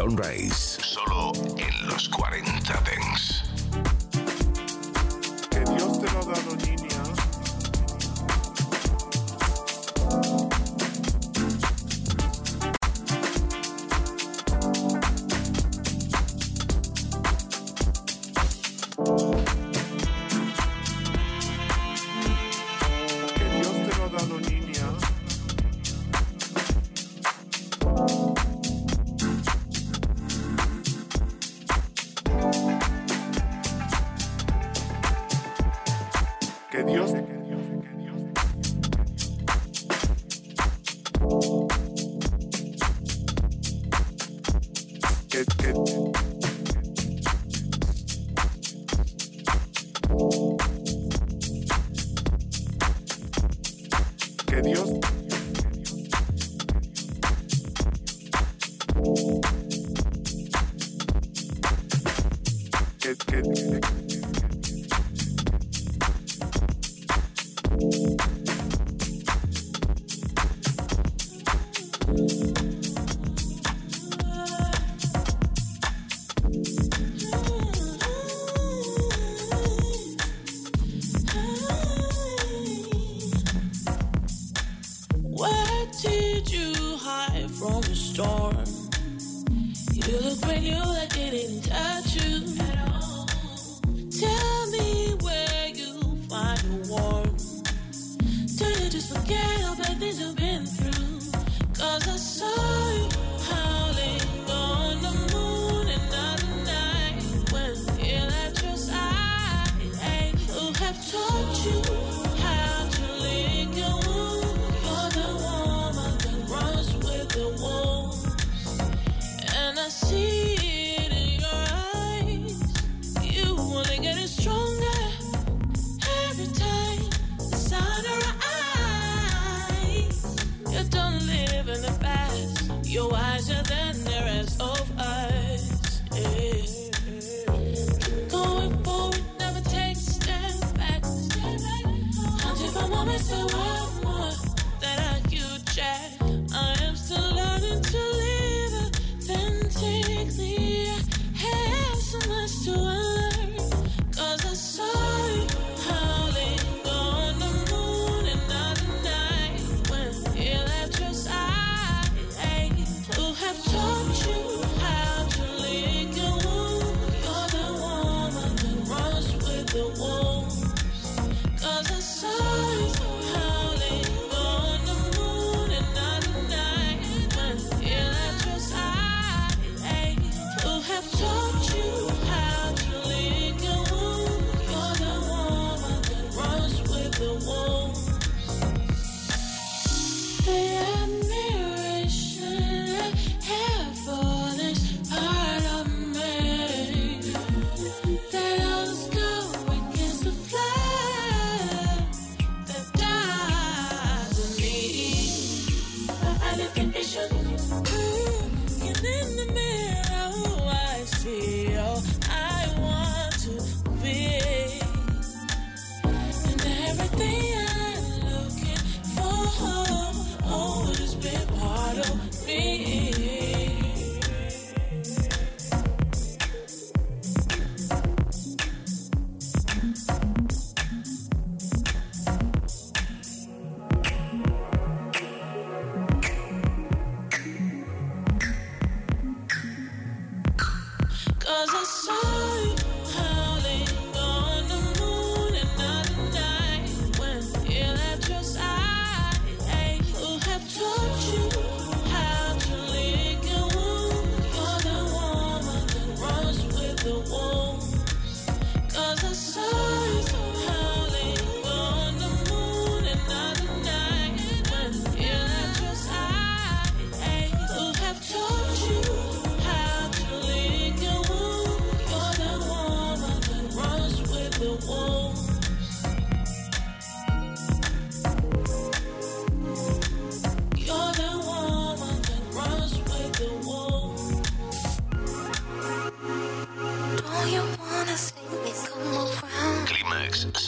Sunrise. Can't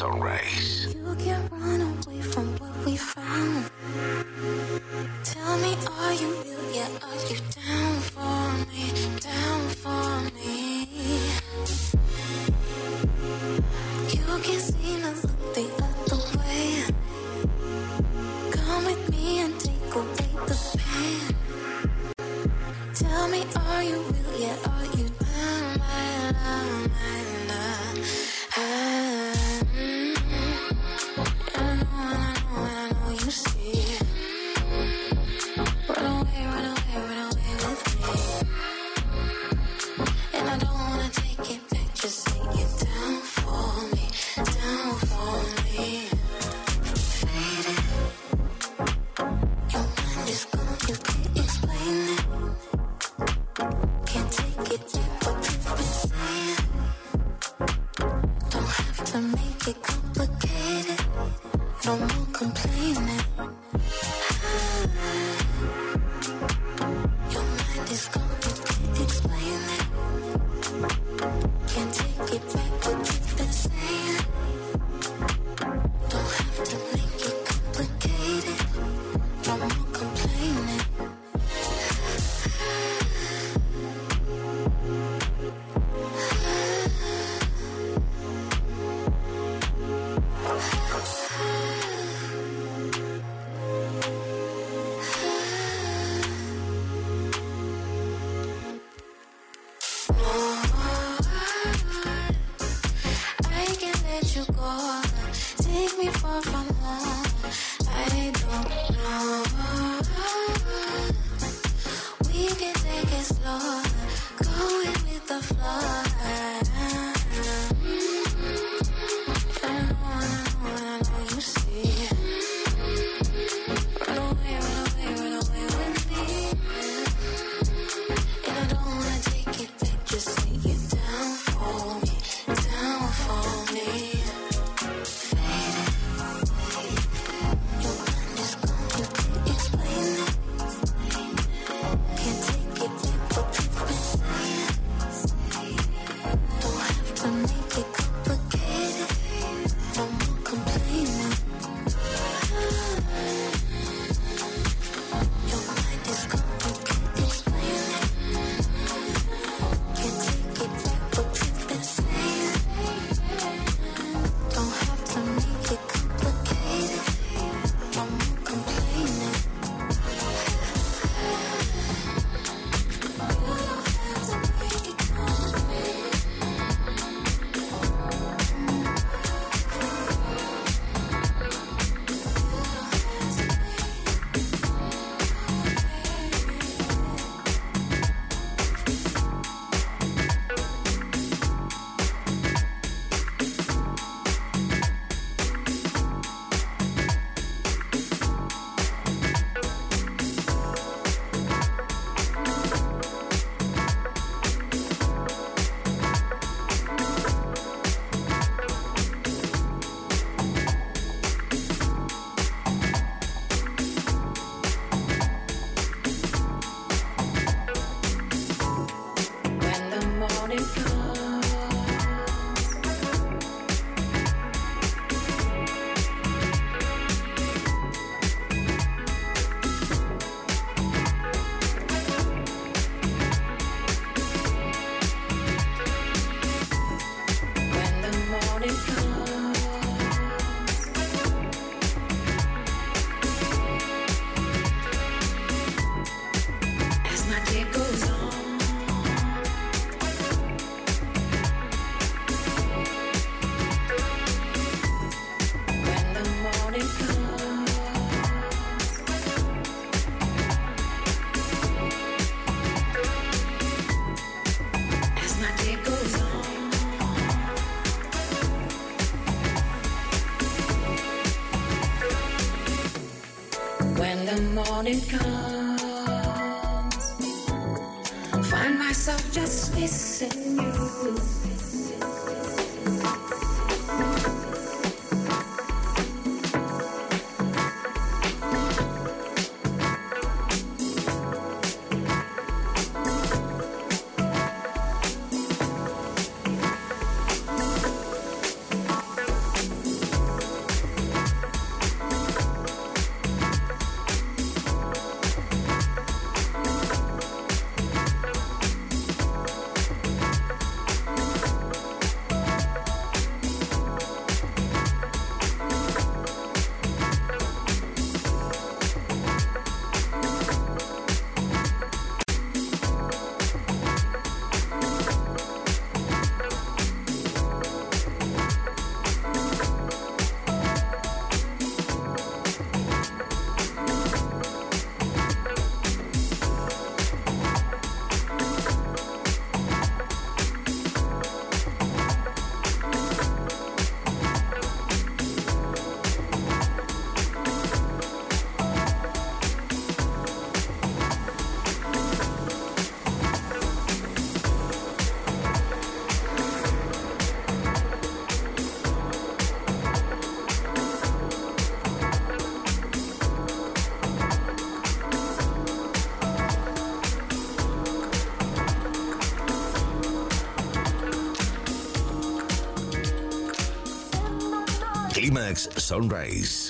take We can take it slow, going with the flow. and come. Sunrise.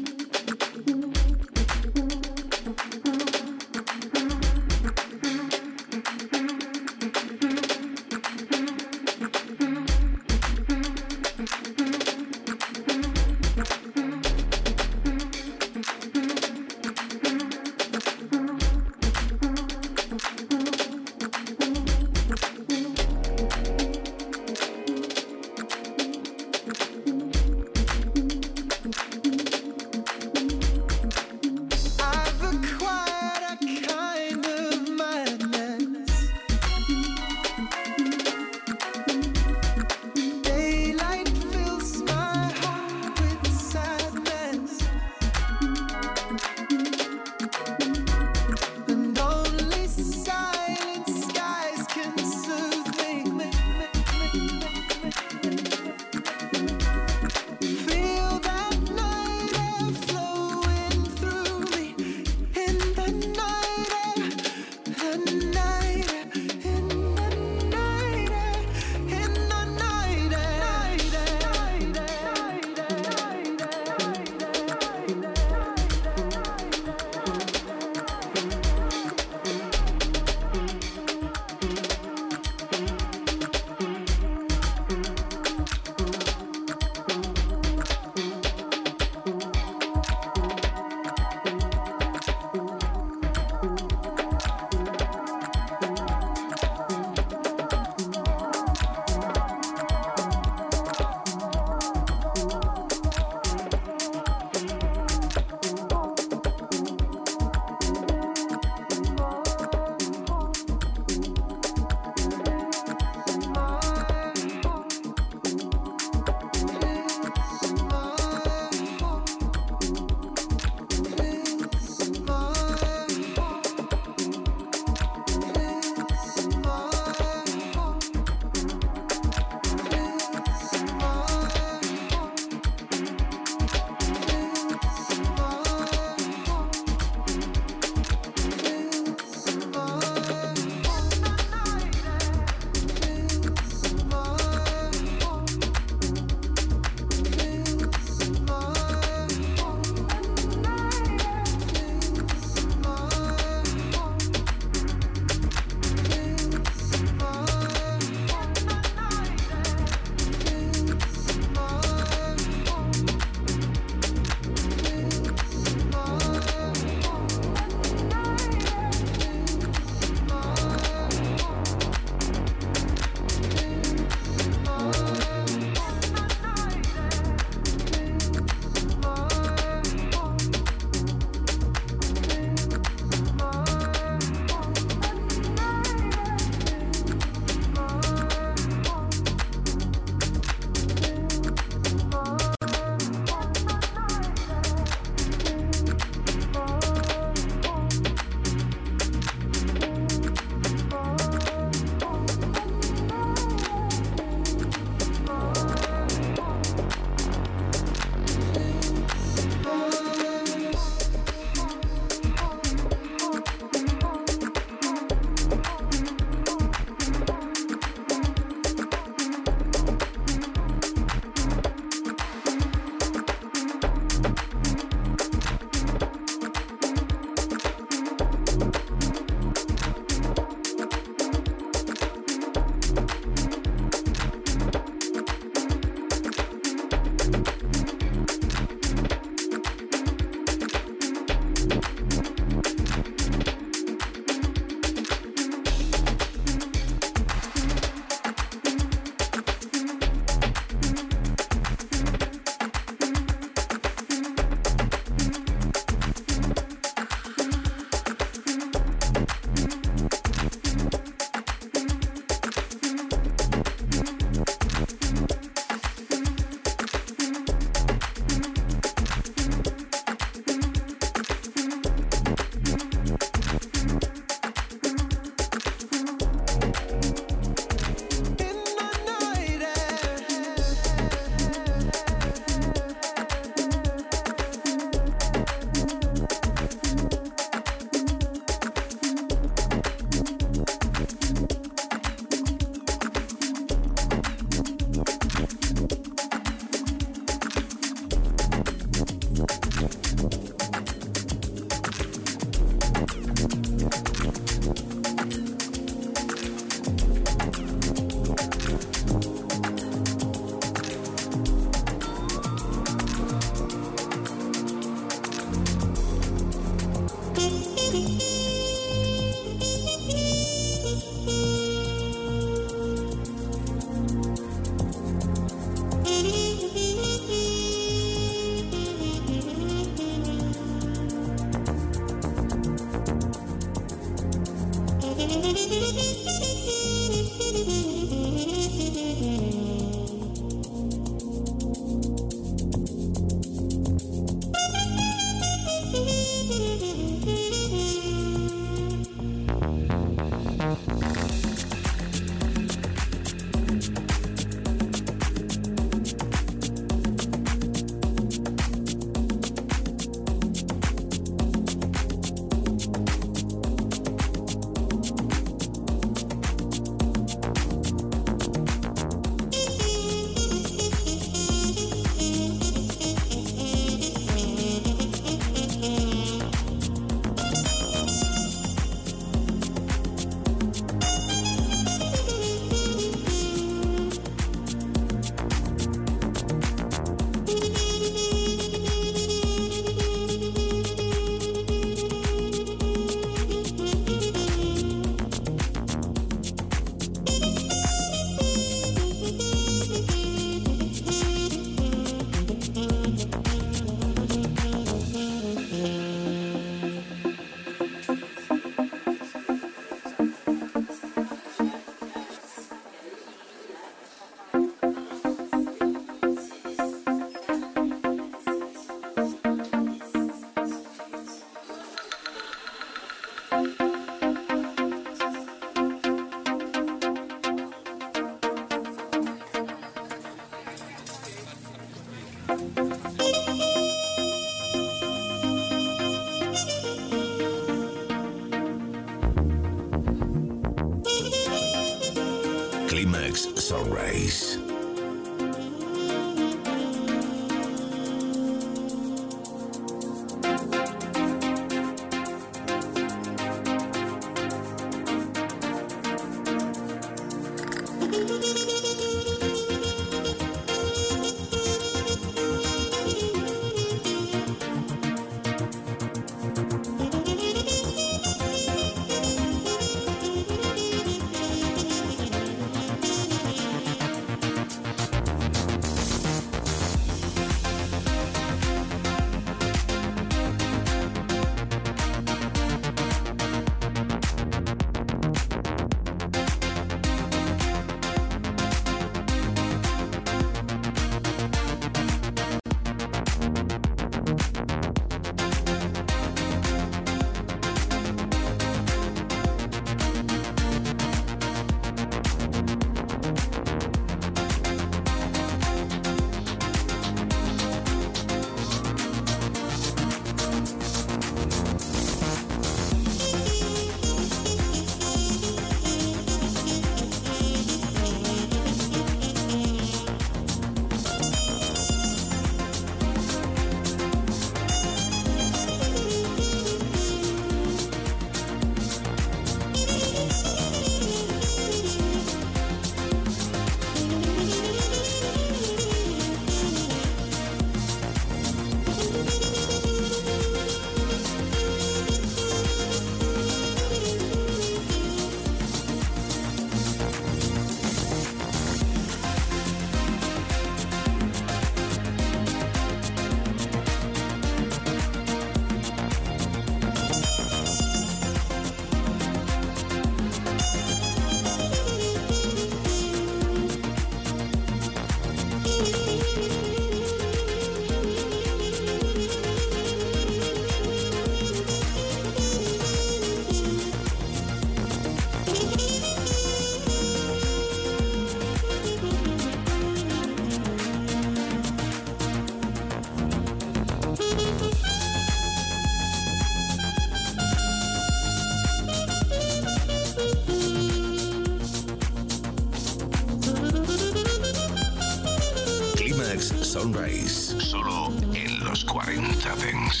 40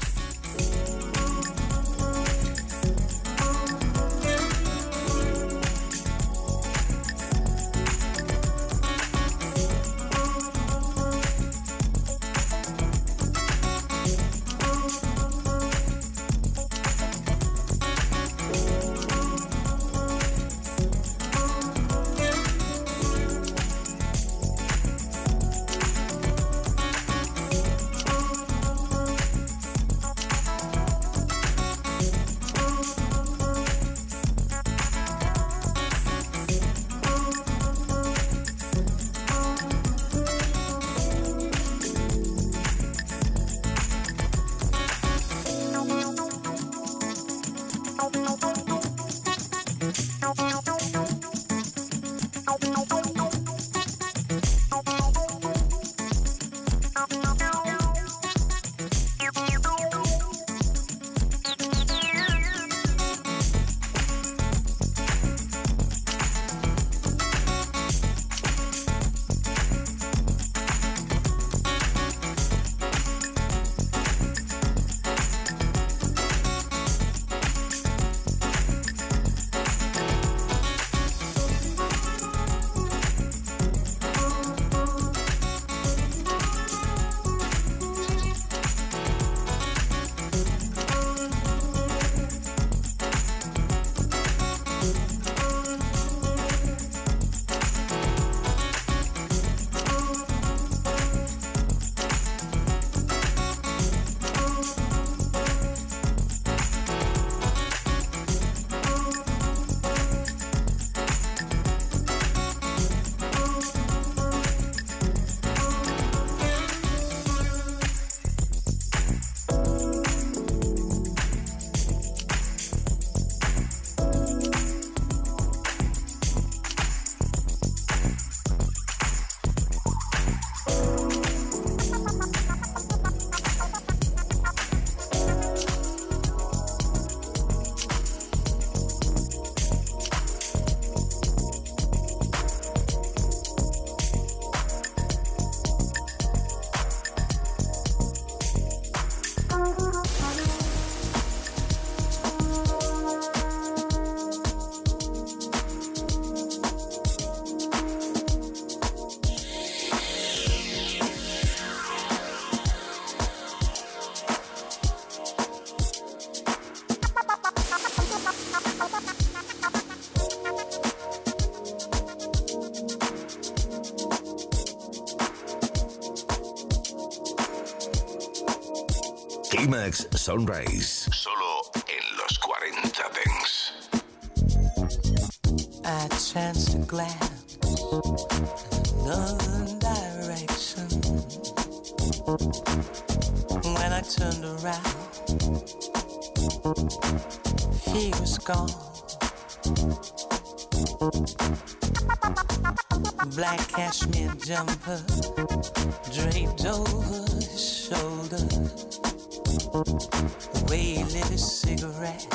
Sunrise. Solo en los 40 Dance. I chanced to glance in another direction. When I turned around, he was gone. Black cashmere jumper draped over his shoulders the way he lit his cigarette,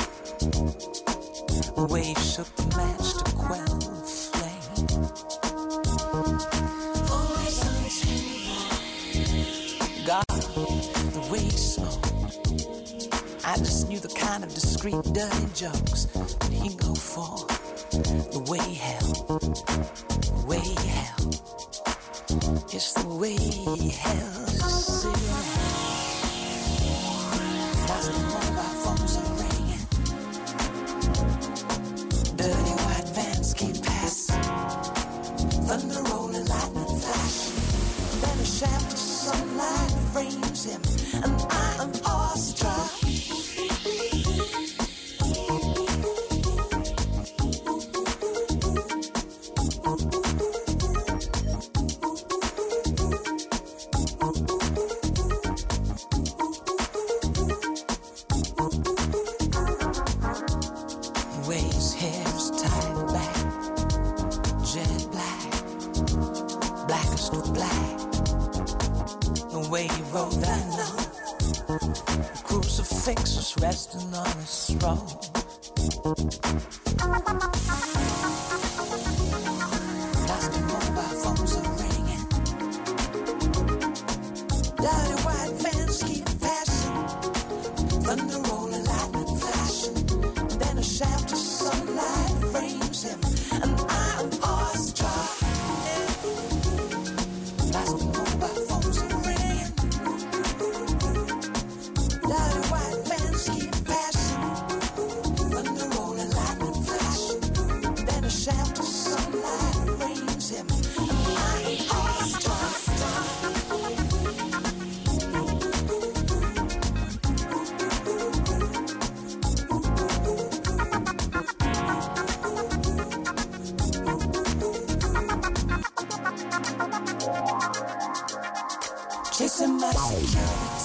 the way he shook the match to quell the flame. Voice on God, the way he smoked. I just knew the kind of discreet, dirty jokes that he go for. The way he held, the way he held. It's the way he held his cigarette. Feeling in my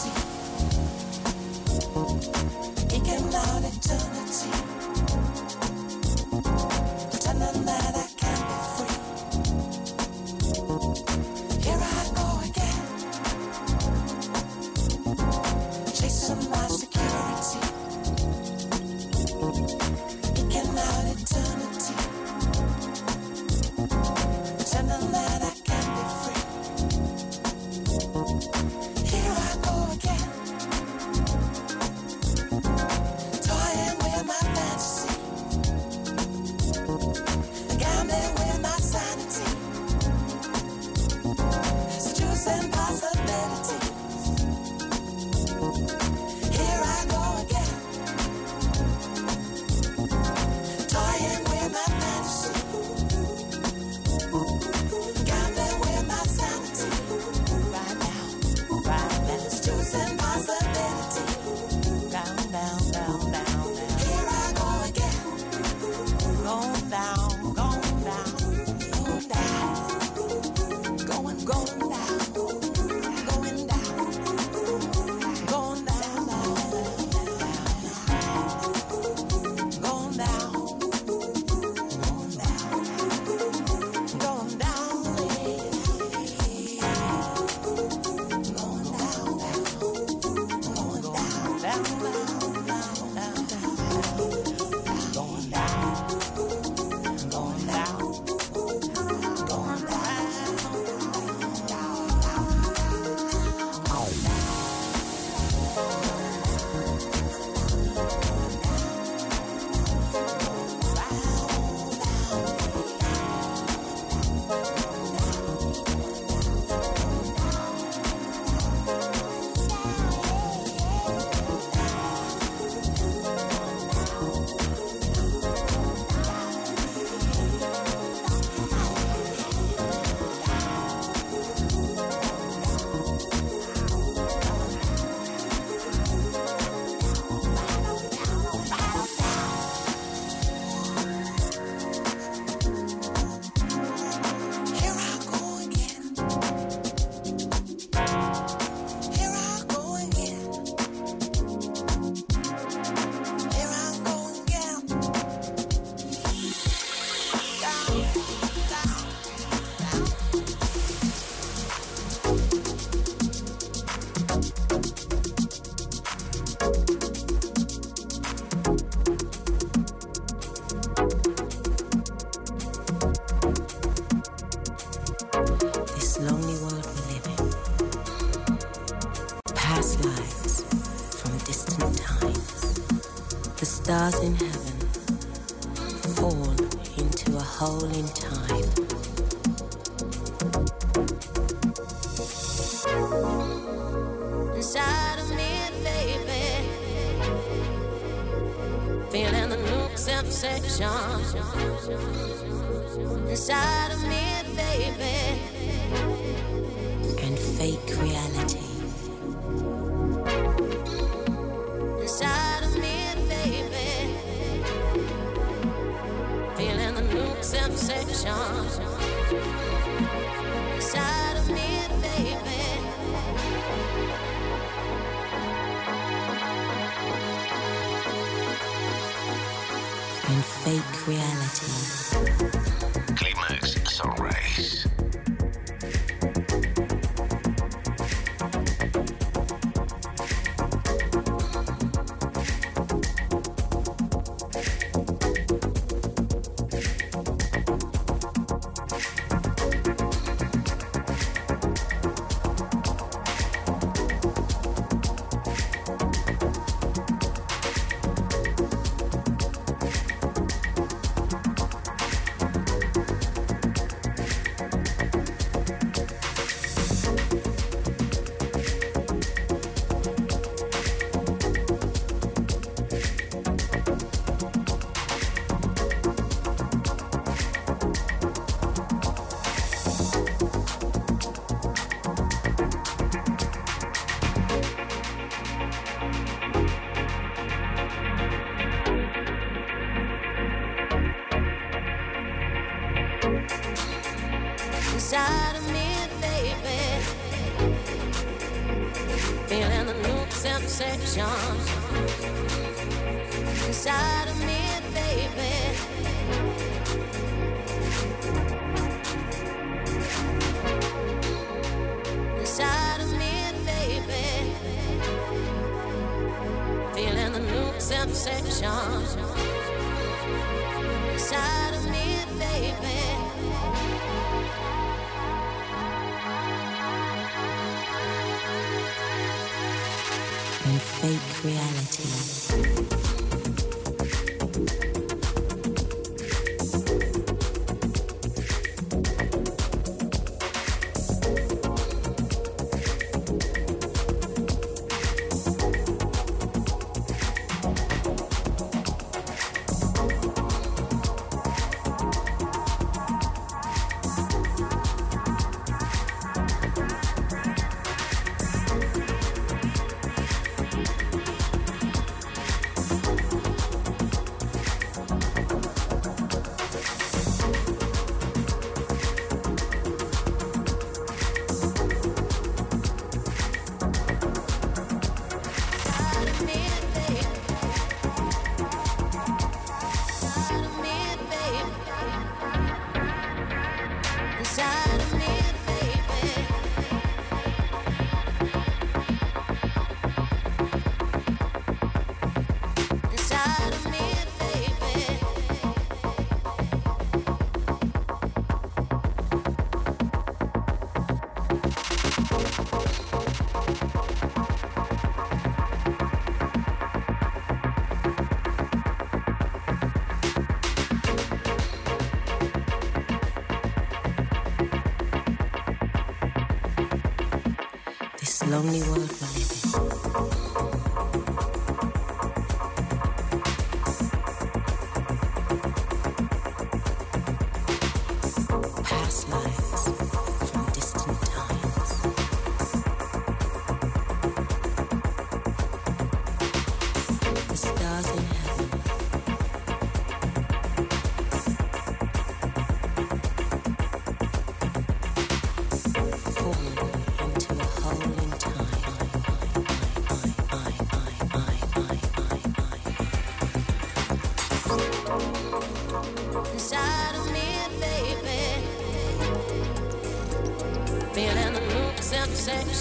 illusion inside of me, baby, and fake reality inside of me, baby, feeling the new of inside. Race. And fake reality.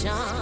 Sensation.